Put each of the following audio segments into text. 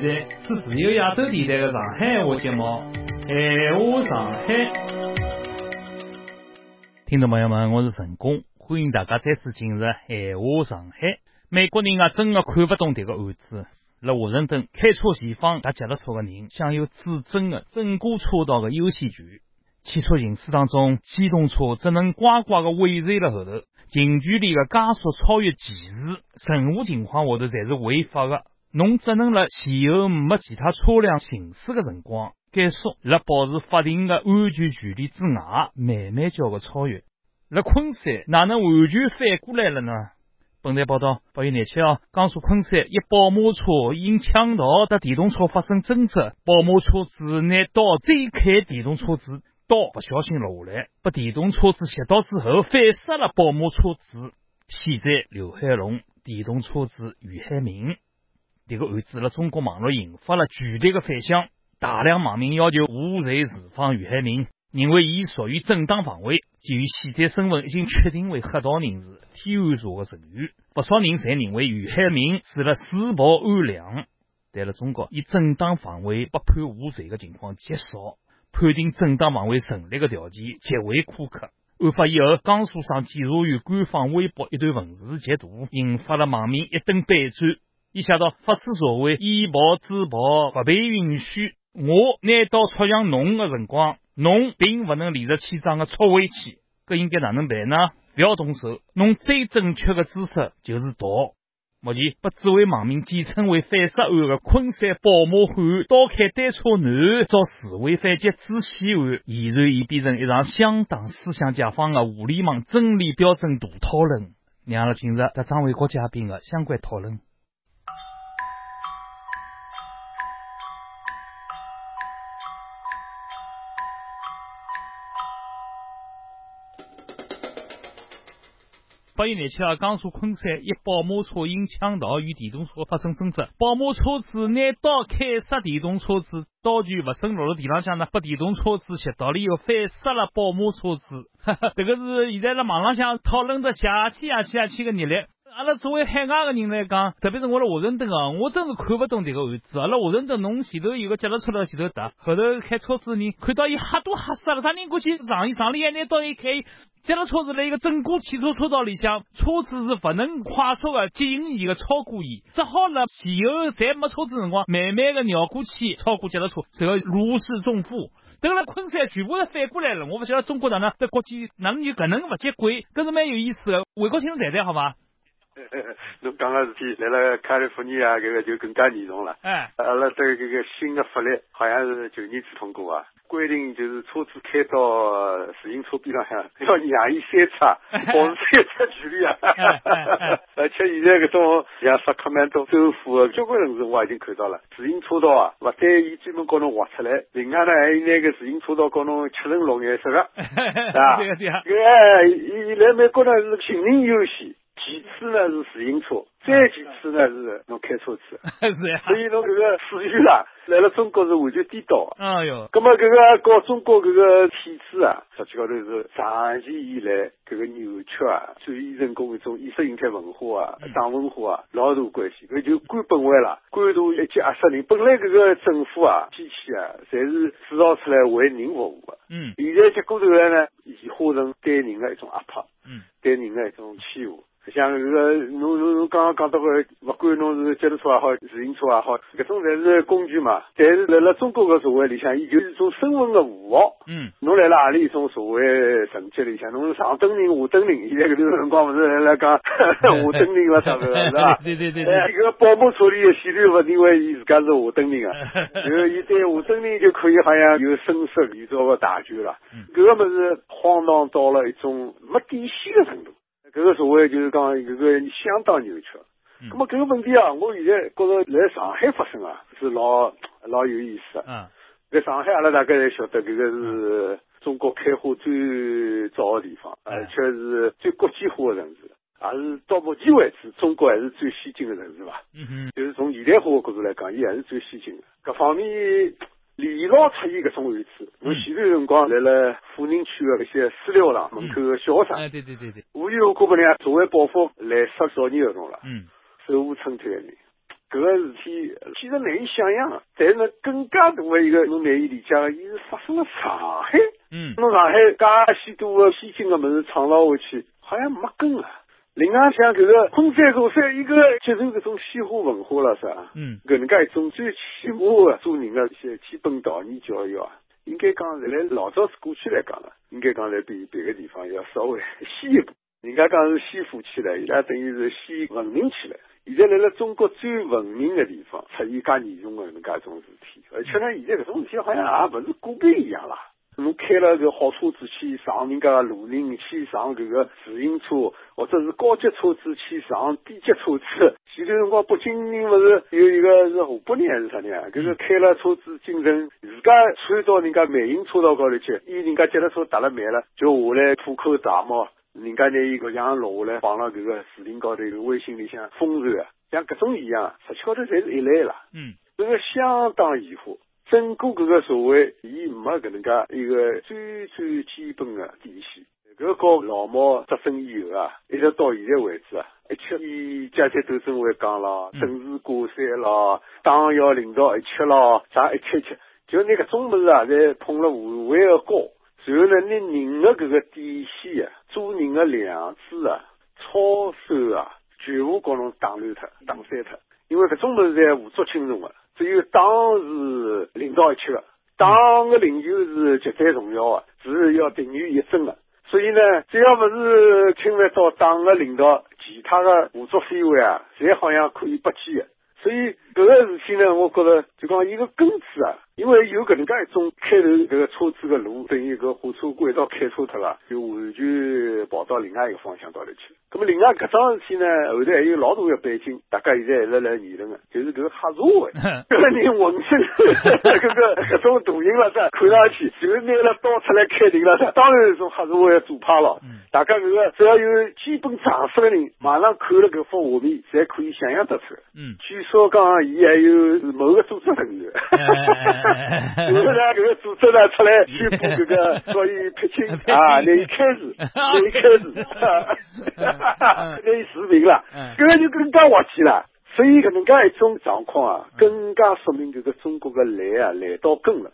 在是自由亚洲电台的上海话节目《闲话上海》。听众朋友们，我是陈工，欢迎大家再次进入《闲话上海》。美国人啊，真的看不懂这个案子。在华盛顿开车前方搭脚踏车的人享有至尊的整个车道的优先权。汽车行驶当中，机动车只能乖乖的尾随了后头。近距离的加速超越骑士，任何情况下头侪是违法的。侬只能辣前后没其他车辆行驶的辰光，减速，辣保持法定的安全距离之外，慢慢叫个超越。辣昆山哪能完全反过来了呢？本台报道，八月廿七号，江苏昆山一宝马车因抢道和电动车发生争执，宝马车子拿刀追开电动车子。刀不小心落下来，把电动车子袭到之后，反杀了宝马车子。现在刘海龙，电动车子于海明。这个案子在中国网络引发了剧烈的反响，大量网民要求无罪释放于海明，认为伊属于正当防卫。基于现在身份已经确定为黑道人士、天安社的成员，不少人侪认为于海明是了自暴安良。但在中国，以正当防卫不判无罪的情况极少。判定正当防卫成立的条件极为苛刻。案发以后，江苏省检察院官方微博一段文字截图，引发了网民一顿反转。伊写道：“法治社会以暴制暴不被允许。我拿刀戳向侬的辰光，侬并不能理直气壮的戳回去。搿应该哪能办呢？不要动手，侬最正确的姿势就是逃。”目前被指为网民简称为反杀案的昆山宝马汉刀开单车男遭示威反击致死案，俨然已变成一场相当思想解放的互联网真理标准大讨论。让阿拉进入和张卫国嘉宾的相关讨论。八月廿七号，江苏昆山一宝马车因抢道与电动车发生争执，宝马车主拿刀砍杀电动车主，刀具不慎落了地浪向呢，把电动车子袭到了以后，反杀了宝马车主。这个是现在在网浪向讨论的邪气下气下气的热烈。阿拉作为海外个人来讲，特别是我辣华盛顿啊，我真是看不懂迭个案子。阿拉华盛顿，侬前头有个脚踏车辣前头踏，后头开车子的人看到伊吓都吓死了，啥人过去上伊上里还拿刀一开，脚踏车子辣一个整个汽车车道里向，车子是不能快速个接近伊个超过伊，只好辣前后侪没车子辰光，慢慢的绕过去超过脚踏车，然后如释重负。等了昆山全部是反过来了，我不晓得中国哪能在国际哪能就搿能勿接轨，搿是蛮有意思的。魏国清谈谈好伐？侬讲个事体，来了卡利福尼亚，搿个就更加严重了。哎，阿拉对搿个新的法律，好像是去年子通过啊，规定就是车子开到自行车边浪向，要让伊三叉，保持三叉距离啊。而且现在搿种像萨克曼多州府的交关城市，我已经看到了，自行车道啊，勿单伊专门告侬划出来，另外呢还有拿个自行车道告侬切成绿颜色的，啊，对对啊。搿伊来美国呢是行人优先。其次呢是自行车，再其次呢是侬开车子，是呀。所以侬搿个次序啦，来了中国是完全颠倒。哎哟，咁么搿个搞中国搿个体制啊，实际高头是长期以来搿个扭曲啊，转移成功一种意识形态文化啊、党文化啊，老大关系。搿就官本位啦，官大一级压死人。本来搿个政府啊、机器啊，侪是制造出来为人服务的。嗯。现在结果头来呢，演化成对人的一种压迫。嗯。对人的一种欺负。像搿个，侬侬侬刚刚讲到个，勿管侬是脚踏车也好，自行车也好，搿种侪是工具嘛。但是辣辣中国个社会里向，伊就是一种身份个符号。嗯。侬来了何里一种社会层级里向，侬是上等人下等人，现在搿段辰光勿是来讲 下等人了啥个是吧？对对对对。哎，搿个保姆车里的显然勿认为伊自家是下等人啊。然 后伊对下等人就可以好像有声色艺造个大权了。搿个物事荒唐到了一种没底线的程度。搿个社会就是讲搿个相当扭曲，咁么搿个问题啊，我现在觉着来上海发生啊，是老老有意思。嗯，在上海阿拉大概侪晓得，搿个是中国开花最早的地方，而且是最国际化的城市，也是到目前为止中国还是最先进的城市吧。嗯哼，就是从现代化的角度来讲，伊还是最先进的。各方面。连牢出现搿种案子，我前段辰光来了富宁区的搿些私疗堂门口个小学生，哎，对对对对，无缘无故被人家，作为报复来杀少年儿童了，嗯，手无寸铁的人，搿个事体其实难以想象啊。但是呢，更加大的一个侬难以理解的，伊是发生了上海。嗯，侬上海介许多个先进的物事创造下去，好像没根啊。另外像搿个昆山茶山，伊个接受搿种西化文化了是吧？嗯，搿能介一种最起码的做人的一些基本道义教育啊，应该讲是来老早子过去来讲了，应该讲来比别个地方要稍微 先一步。人家讲是先富起来，伊拉等于是先文明起来。现在来了中国最文明的地方，出现介严重的能介种事体，而且呢，现在搿种事体好像也勿是个别一样啦。侬开了个好车子去上人家路人，去上搿个自行车，或者是高级车子去上低级车子。前头辰光北京人勿是有一个是河北人还是啥人啊？搿是开了车子进城，自家窜到人家慢行车道高头去，伊人家脚踏车踏了慢了，就下来吐口大骂，人家拿伊搿样落下来，放了搿个视频高头，微信里向疯传啊，像搿种一样，实际高头侪是一类啦。嗯，搿个相当异化。整个搿个社会，伊没搿能介一个最最基本的底线。搿搞老毛执政以后啊，一直到现在为止啊，一切以阶级斗争为讲咯，政治挂帅咯，党要领导一切咯，啥一切一切，就拿搿种物事啊，侪捧了无谓的高。然后呢，拿人的搿个底线啊，做人的良知啊，操守啊，全部搞侬打乱脱、打散脱。因为搿种物事侪无足轻重的。只有党是领导一切的，党的领袖是绝对重要的，是要定于一身的。所以呢，只要不是侵犯到党的领导，其他的胡作非为啊，侪好像可以不计的。所以搿个事体呢，我觉着就讲一个根子啊。因为有搿能介一种开头搿个车子个路，等于搿火车轨道开错脱了，就完全跑到另外一个方向高头去。咁么另外搿桩事体呢，后头还有老大个背景，大家现在还是来议论个，就是搿个黑社会，搿 个人浑身搿个搿种大型了噻，看上去就拿了刀出来开庭了噻，当然是种黑社会的做派了。大家搿个只要有基本常识的人，马上看了搿幅画面，侪可以想象得出。嗯，据说讲伊还有某个组织成员。然后呢，这个组织呢出来宣布这个，所以撇清 啊，那一开始，那一开始，那一视频了，这个就更加滑稽了。所以搿能介一种状况啊，更加说明这个中国的来啊来到根了。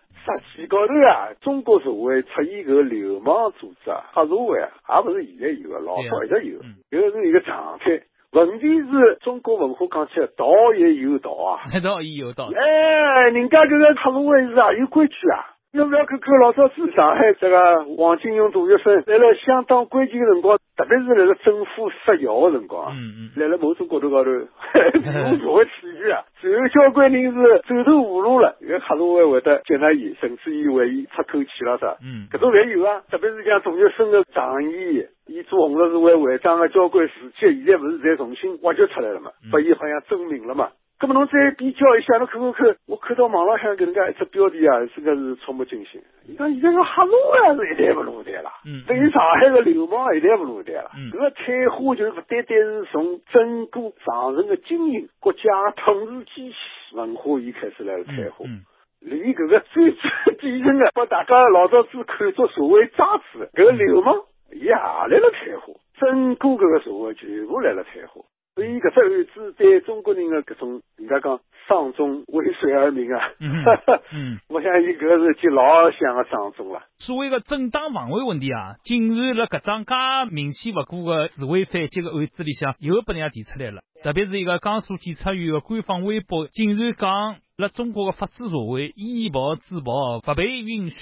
实际高头啊，中国社会出现搿个流氓组织啊，黑社会啊，也不是现在有的，老早一直有，搿个是一个常态。问题是中国文化讲起来，道也有道啊，道也有道。哎，人家这个黑社会是啊，有规矩啊。要不要看看老早子上海这个黄金荣大学生，来了相当关键的辰光，特别是来了政府失效的辰光，嗯嗯，来了某种角度高头，无社会处于啊，最后交关人是走投无路了，因为黑社会会得接纳伊，甚至于为伊出口气了噻，嗯，搿种侪有啊，特别是像大学生的仗义，伊做红十字会会长个交关事迹，现在勿是侪重新挖掘出来了嘛，把伊好像证明了嘛。那么侬再比较一下，侬看看看，我看到网浪向搿能介一只标题啊，真个是触目惊心。伊讲现在个黑奴啊是一代勿如一代了，嗯，等于上海个流氓一代勿如一代了。嗯，搿个退化就是不单单是从整个上层个经营、国家统治机器文化，伊开始来了退化。嗯，连搿个最最底层个，把大家老早子看作社会渣子，搿个流氓也来了退化，整个这个社会全部来了退化。所以，搿只案子对中国人的搿种，人家讲丧钟为谁而鸣啊？嗯，我相信搿是记老响个丧钟了。所谓的正当防卫问题啊，竟然辣搿桩介明显勿过的示威反击的案子里向，又被人家提出来了。特别是一个江苏检察院的官方微博，竟然讲，辣中国的法治社会，以暴制暴勿被允许。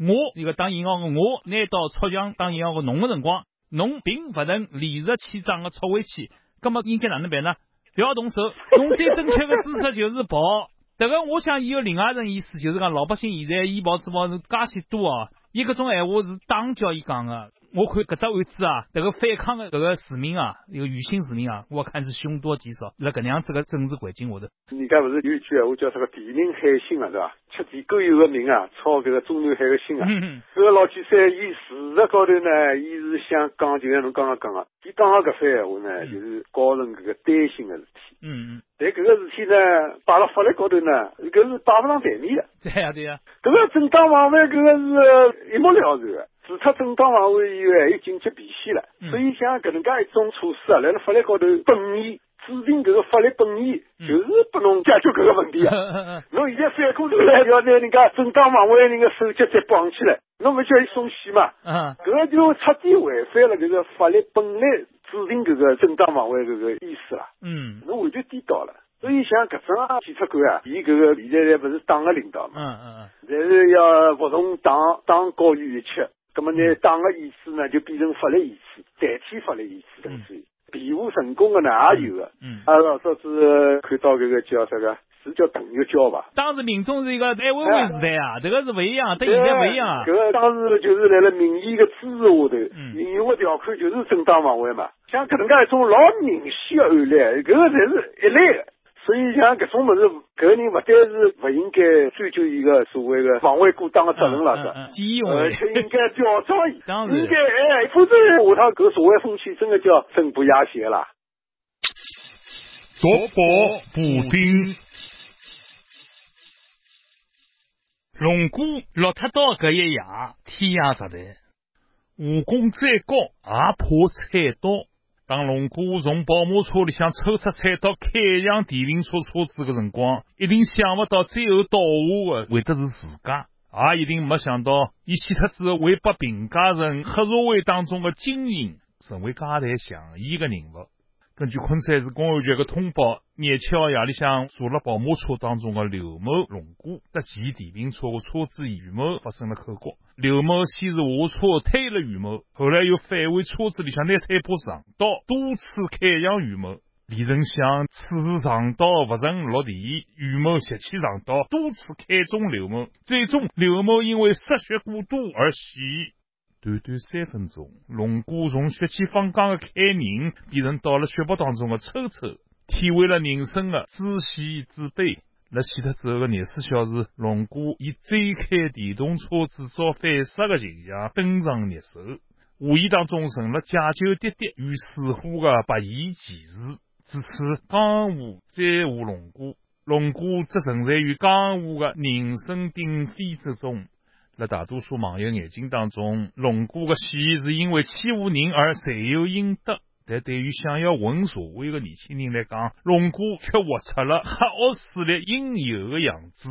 我一个打引号的我，拿刀戳向打引号的侬的辰光，侬并勿能理直气壮的戳回去。那么应该哪能办呢？不要动手，用最正确的姿势就是跑。这个我想伊有另外一层意思，就是讲老百姓现在以暴制暴是介许多哦，伊搿种闲话是党叫伊讲的。我看搿只案子啊，这个反抗的搿个市民啊，一个女性市民啊，我看是凶多吉少。辣搿能样子个政治环境下头，人家勿是有一句闲话叫啥个“地宁海心”啊，对伐？吃地沟油的民啊，操搿个中南海的心啊。搿个老几岁，伊事实高头呢，伊是想讲，就像侬刚刚讲个，伊讲个搿番闲话呢，就是告成搿个担心的事体。嗯嗯。但搿个事体呢，摆辣法律高头呢，搿是摆勿上台面的。对呀对呀。搿个正当防卫，搿个是一目了然的。除脱正当防卫以外，还有紧急避险了。所以像搿能介一种措施啊，辣辣法律高头本意制定搿个法律本意，就是拨侬解决搿个问题啊。侬现在反过头来要拿人家正当防卫人个手脚再绑起来，侬勿叫伊松懈嘛？嗯，搿个就彻底违反了搿个法律本来制定搿个正当防卫搿个意思了。嗯，侬完全颠倒了。所以像搿种检察官啊，伊搿个现在勿是党个领导嘛？嗯嗯嗯，但是要服从党，党高于一切。葛么呢，党个意思呢，就变成法律意思，代替法律意思，等于辩护成功的呢也有个。嗯，啊，老早子看到搿个叫啥个，是叫邓玉娇吧？当时民众是一个爱维维时代啊，这个是勿一样，跟现在勿一样啊。搿个当时就是辣辣民意的支持下头，引用的条款就是正当防卫嘛。像搿能介一种老明显个案例，搿个才是一类个。所以像搿种物事，搿个人勿单是勿应该追究一个所谓的防卫过当的责任了，是，而且应该表彰伊，应该哎，否则下趟搿社会风气真的叫正不压邪了。夺宝补丁，龙哥落脱到搿一夜，天涯直谈，武功再高也怕菜刀。当龙哥从保姆车里向抽出菜刀开向电瓶车车子的辰光，一定想不到最后倒下的会得是自家，也一定没想到伊死脱之后会被评价成黑社会当中的精英，成为家台像义的人物。根据昆山市公安局的通报，廿七号夜里向坐了保姆车当中的刘某、龙哥和骑电瓶车的车主于某发生了口角。刘某先是下车推了于某，后来又返回车子里向拿菜把长刀多次砍向于某。李成想此时长刀不曾落地，于某拾起长刀多次砍中刘某，最终刘某因为失血过多而死。短短三分钟，龙哥从血气方刚的开人变成到了血泊当中的抽抽，体会了人生的知喜知悲。辣死脱之后的廿四小时，龙哥以追开电动车制造反杀的形象登上热搜，无意当中成了解救爹爹与死虎的白衣骑士。自此，江湖再无龙哥，龙哥只存在于江湖的人声鼎沸之中。在大多数网友眼睛当中，龙哥的死是因为欺负人而罪有应得。但对于想要混社会的年轻人来讲，龙哥却活出了黑恶势力应有的样子。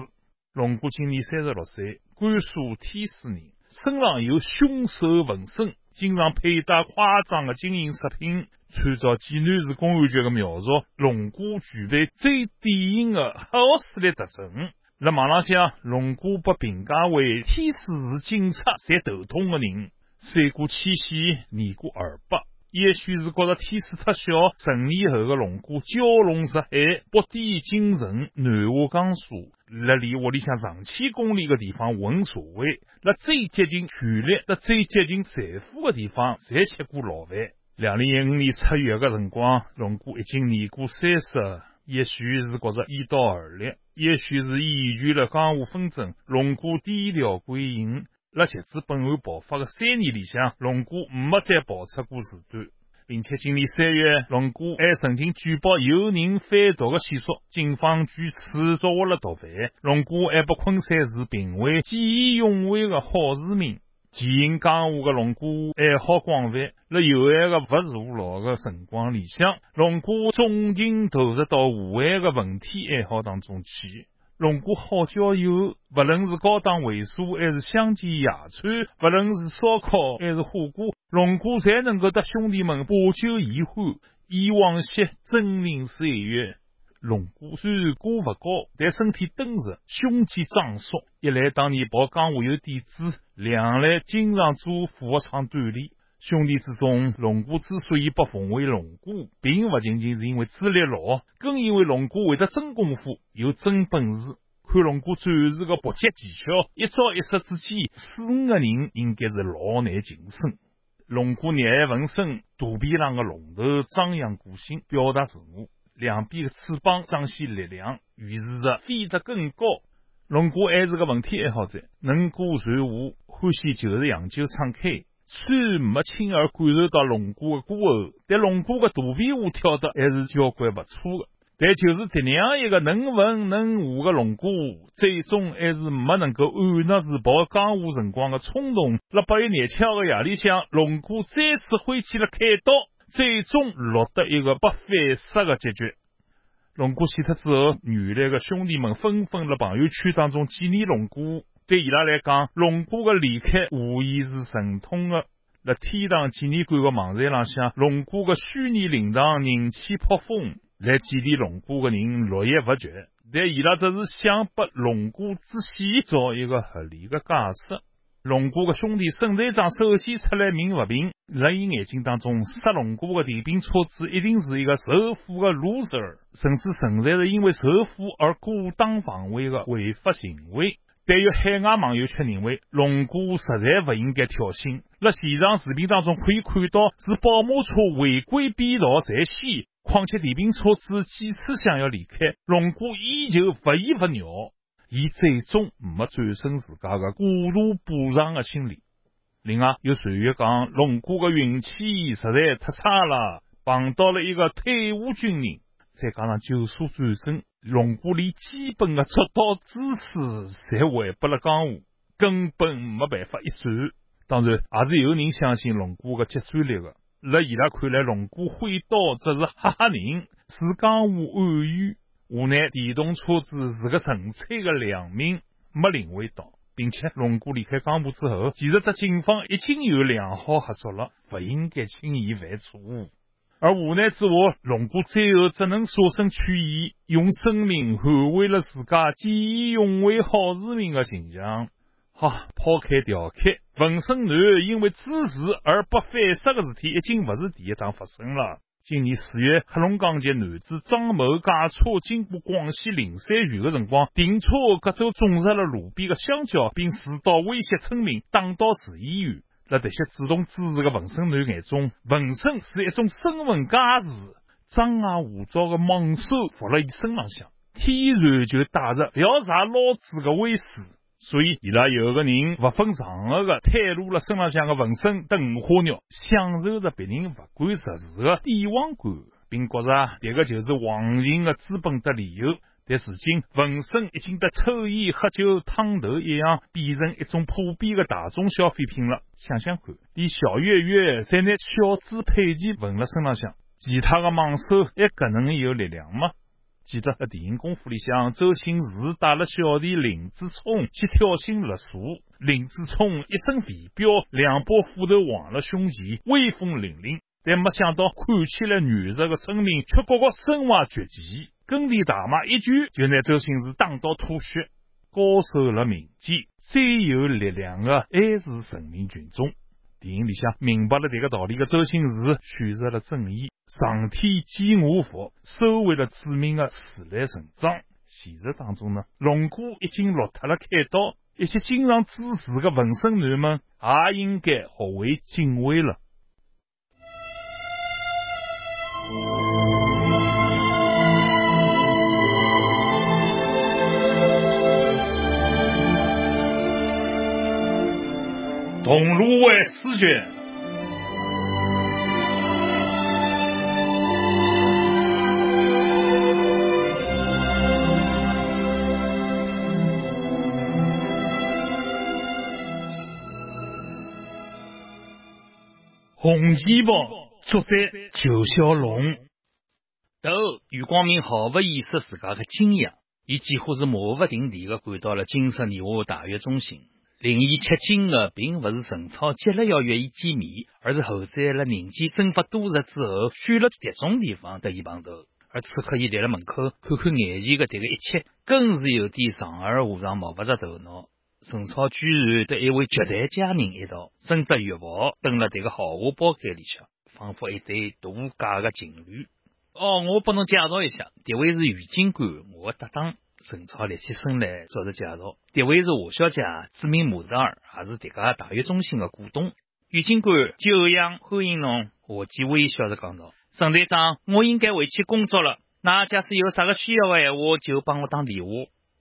龙哥今年三十六岁，甘肃天水人，身上有凶手纹身，经常佩戴夸张的金银饰品。参照济南市公安局的描述，龙哥具备最典型的黑恶势力特征。在网浪向，龙哥被评价为天水市警察最头痛的人。三过七夕，年过二百，也许是觉得天水太小，成年后的龙哥蛟龙入海，北抵京城，南下江苏，在离屋里向上千公里的地方混社会，在最接近权力、在最接近财富的地方，侪吃过牢饭。两零一五年七月的辰光，龙哥已经年过三十，也许是觉着依道而立。也许是厌倦了江湖纷争，龙哥低调归隐。辣截至本案爆发的三年里向，龙哥没再跑出过事端，并且今年三月，龙哥还曾经举报有人贩毒的线索，警方据此抓获了毒贩。龙哥还被昆山市评为见义勇为的好市民。经营江湖的龙哥爱好广泛，在有限的不坐牢的辰光里向，龙哥重情投入到户外的文体爱好当中去。龙哥好交友，不论是高档会所还是乡间野餐，不论是烧烤还是火锅，龙哥侪能够得兄弟们把酒言欢，以往昔峥嵘岁月。龙哥虽然个不高，但身体敦实，胸肌壮硕。一来当年跑江湖有底子，两来经常做俯卧撑锻炼。兄弟之中，龙哥之所以被奉为龙哥，并不仅仅是因为资历老，更因为龙哥会得真功夫，有真本事。看龙哥展示的搏击技巧，一招一式之间，四五个人应该是老难近身。龙哥热爱纹身，肚皮上的龙头张扬个性，表达自我。两边的翅膀彰显力量，于是着飞得更高。龙哥还是个文体爱好者，能歌善舞，欢喜就是洋酒敞开。虽没亲耳感受到龙哥的歌喉，但龙哥的肚皮舞跳得还是交关不错的。但就是这样一个能文能武的龙哥，最终还是没能够按捺住跑江湖辰光的冲动。在八月廿七号的夜里向，龙哥再次挥起了开刀。最终落得一个不反杀的结局。龙哥死脱之后，原来的兄弟们纷纷在朋友圈当中纪念龙哥。对伊拉来讲，龙哥的离开无疑是沉痛的。在天堂纪念馆的网站浪向，龙哥的虚拟灵堂人气颇丰，来祭奠龙哥的人络绎不绝。但伊拉只是想把龙哥之死找一个合理的解释。龙哥的兄弟沈队长首先出来鸣不平，在伊眼睛当中，杀龙哥的电瓶车子一定是一个仇富的 loser，甚至存在着因为仇富而过当防卫的违法行为。但有海外网友却认为，龙哥实在不应该挑衅。在现场视频当中可以看到，是宝马车违规变道在先，况且电瓶车子几次想要离开，龙哥依旧不依不饶。伊最终没战胜自家的过度补偿的心理。另外，有传言讲，龙哥的运气实在太差了，碰到了一个退伍军人，再加上九速转身，龙哥连基本的出道姿势侪违不了江湖，根本没办法一战。当然，也是有人相信龙哥的结算力的。在伊拉看来，龙哥挥刀只是吓吓人，是江湖暗语。无奈，电动车子是个纯粹的良民，没领会到，并且龙哥离开江湖之后，其实和警方已经有良好合作了，不应该轻易犯错误。而无奈之下，龙哥最后只能舍身取义，用生命捍卫了自家见义勇为好市民的形象。好，抛开调侃，纹身男因为支持而不反杀的事体，已经不是第一桩发生了。今年四月，黑龙江籍男子张某驾车经过广西灵山县的辰光，停车隔走种植了路边的香蕉，并持刀威胁村民打到市医院。在这些主动支持的纹身男眼中，纹身是一种身份加持，张牙舞爪的猛兽伏在伊身浪向，天然就带着不要杀老子的威势。所以，伊拉有个人不分场合的袒露了身浪向的纹身等五花肉，享受着别人不管实事的帝王感，并觉着迭个就是王行的资本的理由。但如今，纹身已经和抽烟、喝酒、烫头一样，变成一种普遍的大众消费品了。想想看，连小月月在拿小猪佩奇纹了身浪向，其他的猛兽还可能有力量吗？记得在电影《功夫》里向，周星驰带了小弟林子聪去挑衅勒索，林子聪一身肥膘，两把斧头横了胸前，威风凛凛。但没想到，看起来软弱的村民却个个身怀绝技，耕地大妈一拳就拿周星驰打到吐血。高手了民间，最有力量的还是人民群众。电影里向明白了这个道理的周星驰选择了正义，上天见我佛，收回了致命的自来成长。现实当中呢，龙哥已经落脱了开刀，一些经常支持的纹身男们也应该学会敬畏了。铜锣湾诗卷，红旗袍，作者裘小龙。头余光明毫不掩饰自家的惊讶，伊几乎是马不停蹄的赶到了金色年华大悦中心。令伊吃惊的，并不是陈超急了要约伊见面，而是后在了人间蒸发多日之后，选了迭种地方和伊碰头。而此刻，伊立了门口，看看眼前的迭个一切，更是有点丈二和尚摸不着头脑。陈超居然和一位绝代佳人一道，身着浴袍，蹲了迭个豪华包间里向，仿佛一对度假的情侣。哦，我帮侬介绍一下，迭位是于警官，我的搭档。陈超立起身来，做着介绍。这位是华小姐，知名模特儿，也是这个大悦中心的股东。于警官，久仰欢迎侬。华记微笑着讲道：“陈队长，我应该回去工作了。那假使有啥个需要的闲话，就帮我打电话。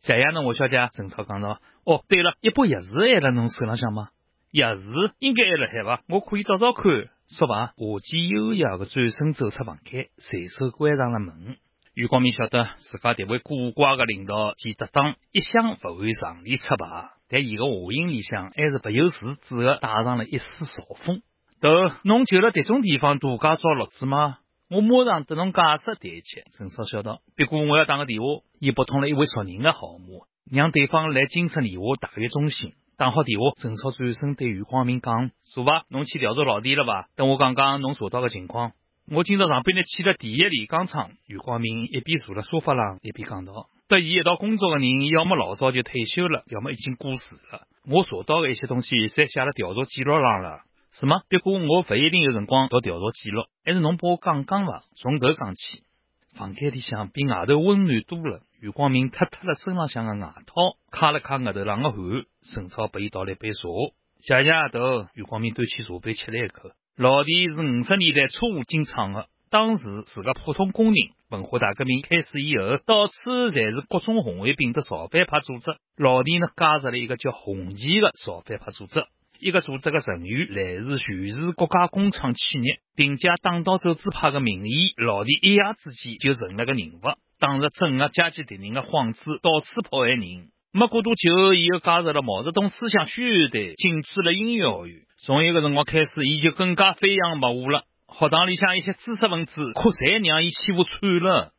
谢谢侬，华小姐。”陈超讲道：“哦，对了，一把钥匙还在侬手浪向吗？钥匙应该还辣海吧？我可以找找看。”说罢，华记优雅的转身走出房间，随手关上了门。余光明晓得自家这位古怪个领导及搭档一向不会常理出牌，但伊个话音里向还是不由自主个带上了一丝嘲讽。豆，侬就辣迭种地方度假找乐子吗？我马上得侬解释对切。陈超笑道。别过我要打个电话，伊拨通了一位熟人的号码，让对方来金色年华大悦中心。打好电话，陈超转身对余光明讲：“坐吧，侬去调查老弟了吧？等我讲讲侬查到个情况。”我今朝上班呢，去了第一炼钢厂。余光明一边坐辣沙发上，一边讲道：“和伊一道工作的人，要么老早就退休了，要么已经过世了。我查到的一些东西，侪写辣调查记录上了。什么？不过我不一定有辰光读调查记录，还是侬帮我讲讲伐？从头讲起。房间里向比外头温暖多了。余光明脱脱了身浪向的外套，擦了擦额头上的汗。陈超拨伊倒了一杯茶，谢谢阿头。余光明端起茶杯吃了一口。老弟是五十年代初进厂的，当时是个普通工人。文化大革命开始以后，到处侪是各种红卫兵的造反派组织。老弟呢，加入了一个叫红旗的造反派组织。一个组织的成员来自全市国家工厂企业，并借党到走资派的名义，老弟一夜之间就成了个人物，当着镇压阶级敌人的幌子，到处迫害人。没过多久，伊又加入了毛泽东思想宣传队，进驻了音乐学院。从一个辰光开始，伊就更加飞扬跋扈了。学堂里向一些知识分子，可侪让伊欺负惨了。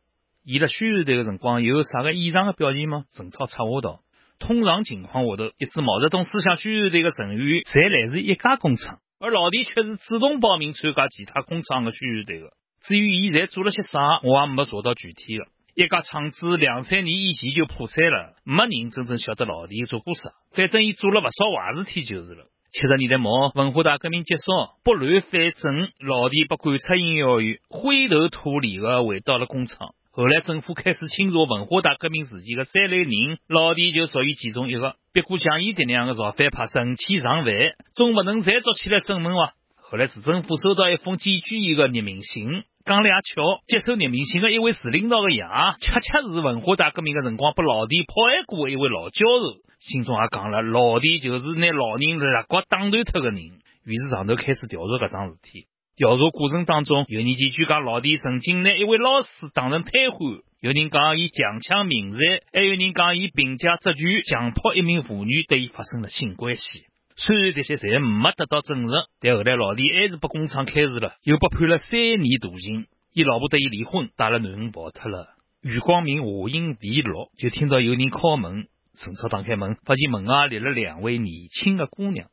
伊辣宣传队的辰光，有啥个异常的表现吗？陈超插话道：“通常情况下头，一支毛泽东思想宣传队的成员，侪来自一家工厂，而老弟却是主动报名参加其他工厂的宣传队的。至于伊侪做了些啥，我也没查到具体个。”一家厂子两三年以前就破产了，没人真正晓得老弟做过啥。反正伊做了不少坏事体就是了。七十年代末，文化大革命结束，拨乱反正，老弟被赶出音乐学院，灰头土脸的回到了工厂。后来政府开始清查文化大革命时期的三类人，老弟就属于其中一个。别过像伊这样的造反派，成千上万，总不能再捉起来审问哇。后来市政府收到一封检举伊的匿名信。讲了也巧，接受匿名信的一位市领导的爷，恰恰是文化大革命的辰光被老弟迫害过的一位老教授。信中也讲了，老弟就是拿老人肋骨打断脱的人。于是上头开始调查搿桩事体。调查过程当中，有人检举讲老弟曾经拿一位老师当成瘫痪，有人讲伊强抢民财，还有人讲伊凭借职权强迫一名妇女对伊发生了性关系。虽然这些侪没得到证实，但后来老弟还是被工厂开除了，又被判了三年徒刑。伊老婆得伊离婚，带了囡恩跑脱了。余光明话音未落，就听到有人敲门。陈超打开门，发现门外立了两位年轻的姑娘。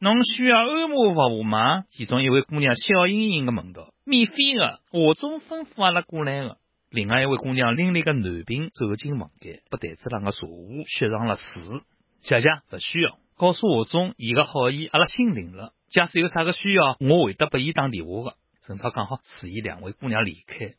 侬需要按摩服务吗？其中一位姑娘笑盈盈的问道：“免费的，华总吩咐阿拉过来的。”另外一位姑娘拎了一个暖瓶走进房间，把台子上的茶壶血上了水。谢谢，不需要。告诉华总，伊个好意阿拉心领了。假使有啥个需要，我会得拨伊打电话的。陈超讲好，示意两位姑娘离开。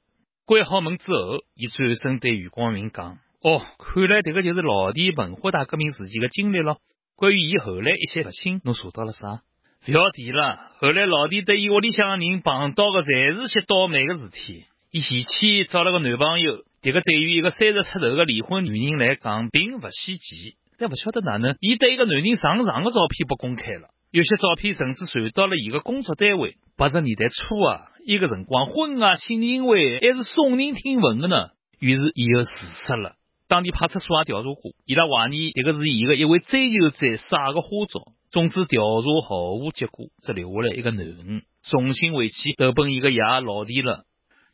关好门之后，伊转身对余光明讲：“哦，看来这个就是老弟文化大革命时期的经历咯。关于伊后来一些不幸，侬查到了啥？不要提了。后来老弟对伊屋里向的人碰到个，侪是些倒霉的事体。伊前妻找了个男朋友，这个对于一个三十出头的离婚女人来讲，并不稀奇。但不晓得哪能，伊对一个男人上床的照片不公开了，有些照片甚至传到了伊个工作单位。八十年代初啊，一个辰光婚外性行为还是耸人听闻的呢。于是伊又自杀了。当地派出所也调查过，伊拉怀疑迭个是伊个一位追求者撒个花招。总之调查毫无结果，只留下来一个囡恩，重新回去投奔伊个爷老弟了。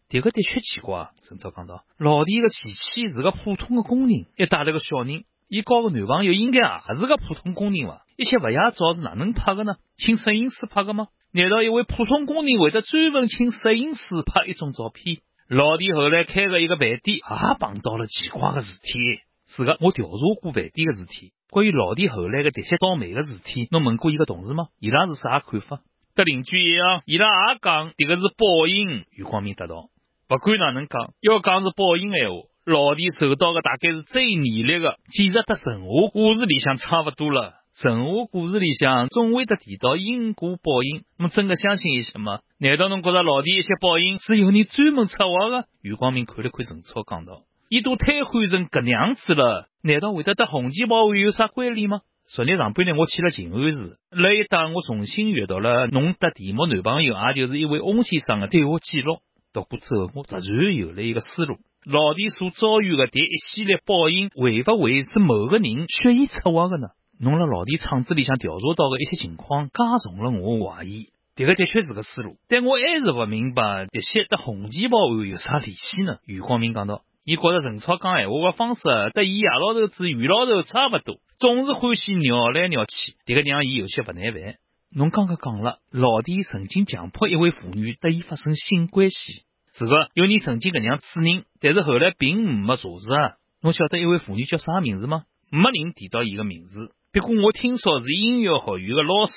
迭个的确奇怪，陈超讲到，老弟个前妻是个普通的工人，还带了个小人。伊交个男朋友应该也是个普通工人伐？一些勿雅照是哪能拍的呢？请摄影师拍的吗？难道一位普通工人会得专门请摄影师拍一种照片？老弟后来开个一个饭店，也碰到了奇怪的事体。是个，我调查过饭店的事体。关于老弟后来的这些倒霉的事体，侬问过伊个同事吗？伊拉是啥看法？跟邻居一样，伊拉也讲迭个是报应。余光明答道：不管哪能讲，要讲是报应闲话。老弟受到的大概是最严厉的，简直和神话故事里向差不多了。神话故事里向总会得提到因果报应，侬真的相信一些吗？难道侬觉得老弟一些报应是由你专门策划的？余光明看了看陈超，讲道：“伊都瘫痪成搿样子了，难道会得和红旗保卫有啥关联吗？”昨日上半日我去了静安寺，那一档我重新阅读了侬的题目男朋友，也就是一位翁先生的对话记录。读过之后，我突然有了一个思路。老弟所遭遇的这一系列报应，会不会是某个人蓄意策划的呢？侬辣老弟厂子里向调查到的一些情况，加重了我怀疑。这个的确是个思路，但我还是不明白这些和红旗报案有啥联系呢？余光明讲道，伊觉得陈超讲闲话的方式和伊爷老头子余老头差不多，总是欢喜绕来绕去，这个让伊有些不耐烦。侬刚刚讲了，老弟曾经强迫一位妇女和伊发生性关系，是个有你曾经搿样指认，但是后来并没查实啊。侬晓得一位妇女叫啥名字吗？没人提到伊个名字。不过我听说是音乐学院个老师。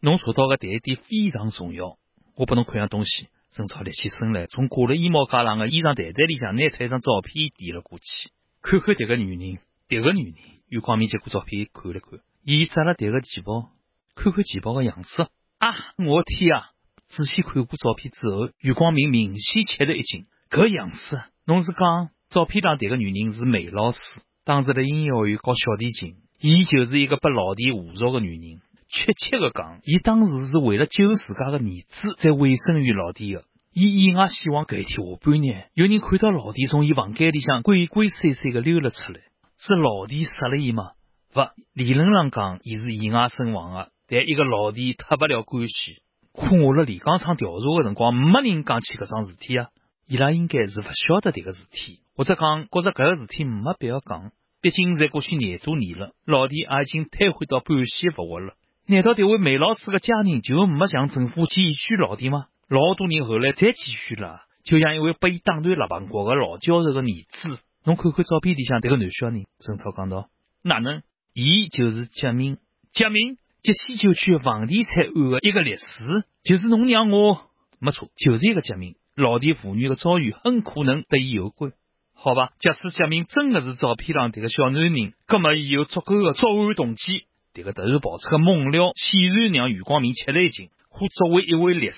侬查到个这一点非常重要。我拨侬看样东西。陈超立起身来，从挂了衣帽架上的衣裳袋袋里向拿出一张照片递了过去。看看迭个女人，迭个女人。余光明接过照片看了看，伊扎了迭个旗袍，看看旗袍个样子。啊，我天啊！仔细看过照片之后，余光明明显吃了一惊。搿样子，侬是讲照片上这个女人是梅老师，当时在音乐学院教小提琴。伊就是一个被老弟侮辱的女人。确切的讲，伊当时是为了救自家的儿子，才委身于老弟的。伊意外希望搿一天下半日，有人看到老弟从伊房间里向鬼鬼祟祟的溜了出来。是老弟杀了伊吗？不，理论上讲，伊是意外身亡的，但一个老弟脱不了关系。可我辣炼钢厂调查的辰光，没人讲起搿桩事体啊。伊拉应该是勿晓得迭个事体，或者讲觉着搿个事体没必要讲。毕竟才过去廿多年了，老弟也已经瘫痪到半死不活了。难道这位梅老师的家人就没向政府检举老弟吗？老多人后来再检举了，就像一位被伊打断肋旁骨的老教授的儿子。侬看看照片里向迭个男小人，陈超讲道：“哪能？伊就是贾明，贾明，杰西九区房地产案的一个律师，就是侬让我没错，就是一个杰明。老弟妇女的遭遇很可能和伊有关。好吧，假使杰明真的是照片上这个小男人，那么伊有足够的作案动机。”这个突然爆出个猛料，显然让余光明吃了一惊。可作为一位律师，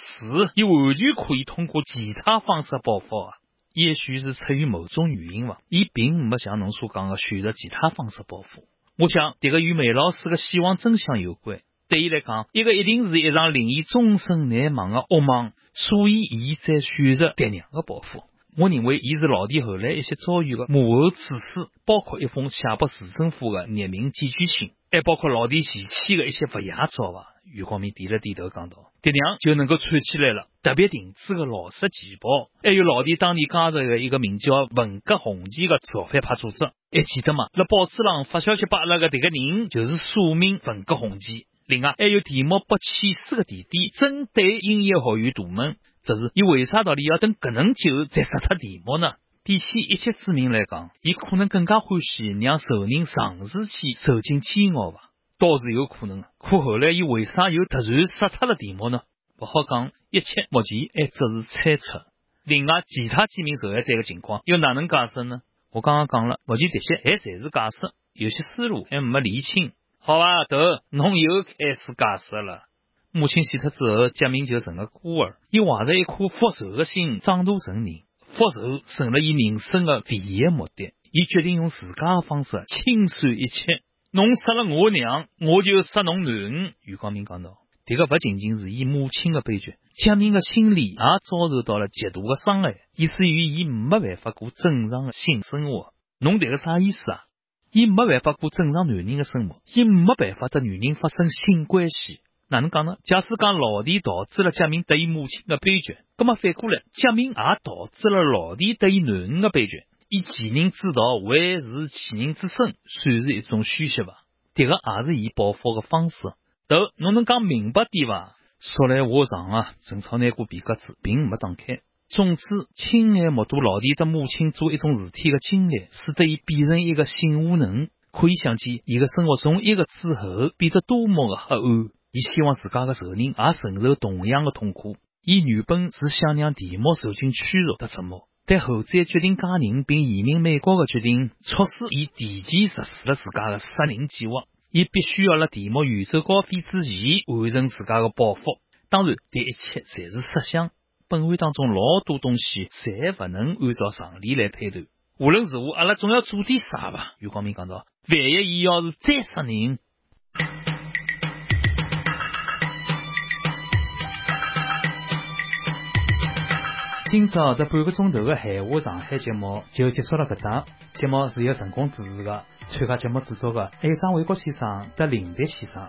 伊完全可以通过其他方式报复啊！也许是出于某种原因吧，伊并没像侬所讲的选择其他方式报复。我想，这个与梅老师的死亡真相有关。对伊来讲，一个一定是一场令伊终身难忘的噩梦，所以伊在选择这样的报复。我认为，伊是老弟后来一些遭遇的幕后指使，包括一封写给市政府的匿名检举信，还包括老弟前妻的一些不雅照吧。余光明低了低头讲道：“这样就能够串起来了。特别定制的老式旗袍，还有老弟当年加入的一个名叫‘文革红旗’的造反派组织，还记得吗？那报纸上发消息罢了的这个人，就是署名‘文革红旗’。另外，还有题目被弃尸的弟弟，针对音乐学院大门。”只是，伊为啥道理要等搿能久再杀脱题目呢？比起一切之名来讲，伊可能更加欢喜让仇人长时期受尽煎熬吧，倒是有可能。可后来伊为啥又突然杀脱了题目呢？不好讲，一切目前还只是猜测。另外，其他几名受害者的情况又哪能解释呢？我刚刚讲了，目前这些还侪是假设，有些思路还没理清。好吧，头，侬又开始解释了。母亲死脱之后，杰明就成了孤儿。伊怀着一颗复仇的心长大成人，复仇成了伊人生的唯一目的。伊决定用自家的方式清算一切。侬杀了我娘，我就杀侬囡恩。余光明讲道：“这个不仅仅是伊母亲的悲剧，贾明的心理也遭受到了极大的伤害，以至于伊没办法过正常的性生活。侬这个啥意思啊？伊没办法过正常男人的生活，伊没办法和女人发生性关系。”哪能讲呢？假使讲老弟导致了贾明对伊母亲的悲剧，那么反过来，贾明也导致了老弟对伊囡恩的悲剧。以其人之道还治其人之身，算是一种宣泄吧。这个也是伊报复的方式。头，侬能讲明白点伐？说来话长啊。陈超拿过皮夹子，并没打开。总之，亲眼目睹老弟的母亲做一种事体的经历，使得伊变成一个性无能。可以想见，伊的生活从一个之后变得多么的黑暗。伊希望自家的仇人也承受同样的痛苦。伊原本是想让提莫受尽屈辱的折磨，但后者决定嫁人并移民美国的决定，促使伊提前实施了自家的杀人计划。伊必须要在提莫远走高飞之前完成自家的报复。当然，这一切侪是设想。本案当中老多东西侪不能按照常理来推断。无论如何，阿拉总要做点啥吧？余光明讲到：“万一伊要是再杀人。”今朝这半个钟头的海话上海节目就结束了，搿档节目是由成功主持的，参加节目制作的，爱上卫国先生和林迪先生。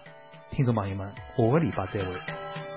听众朋友们，下个礼拜再会。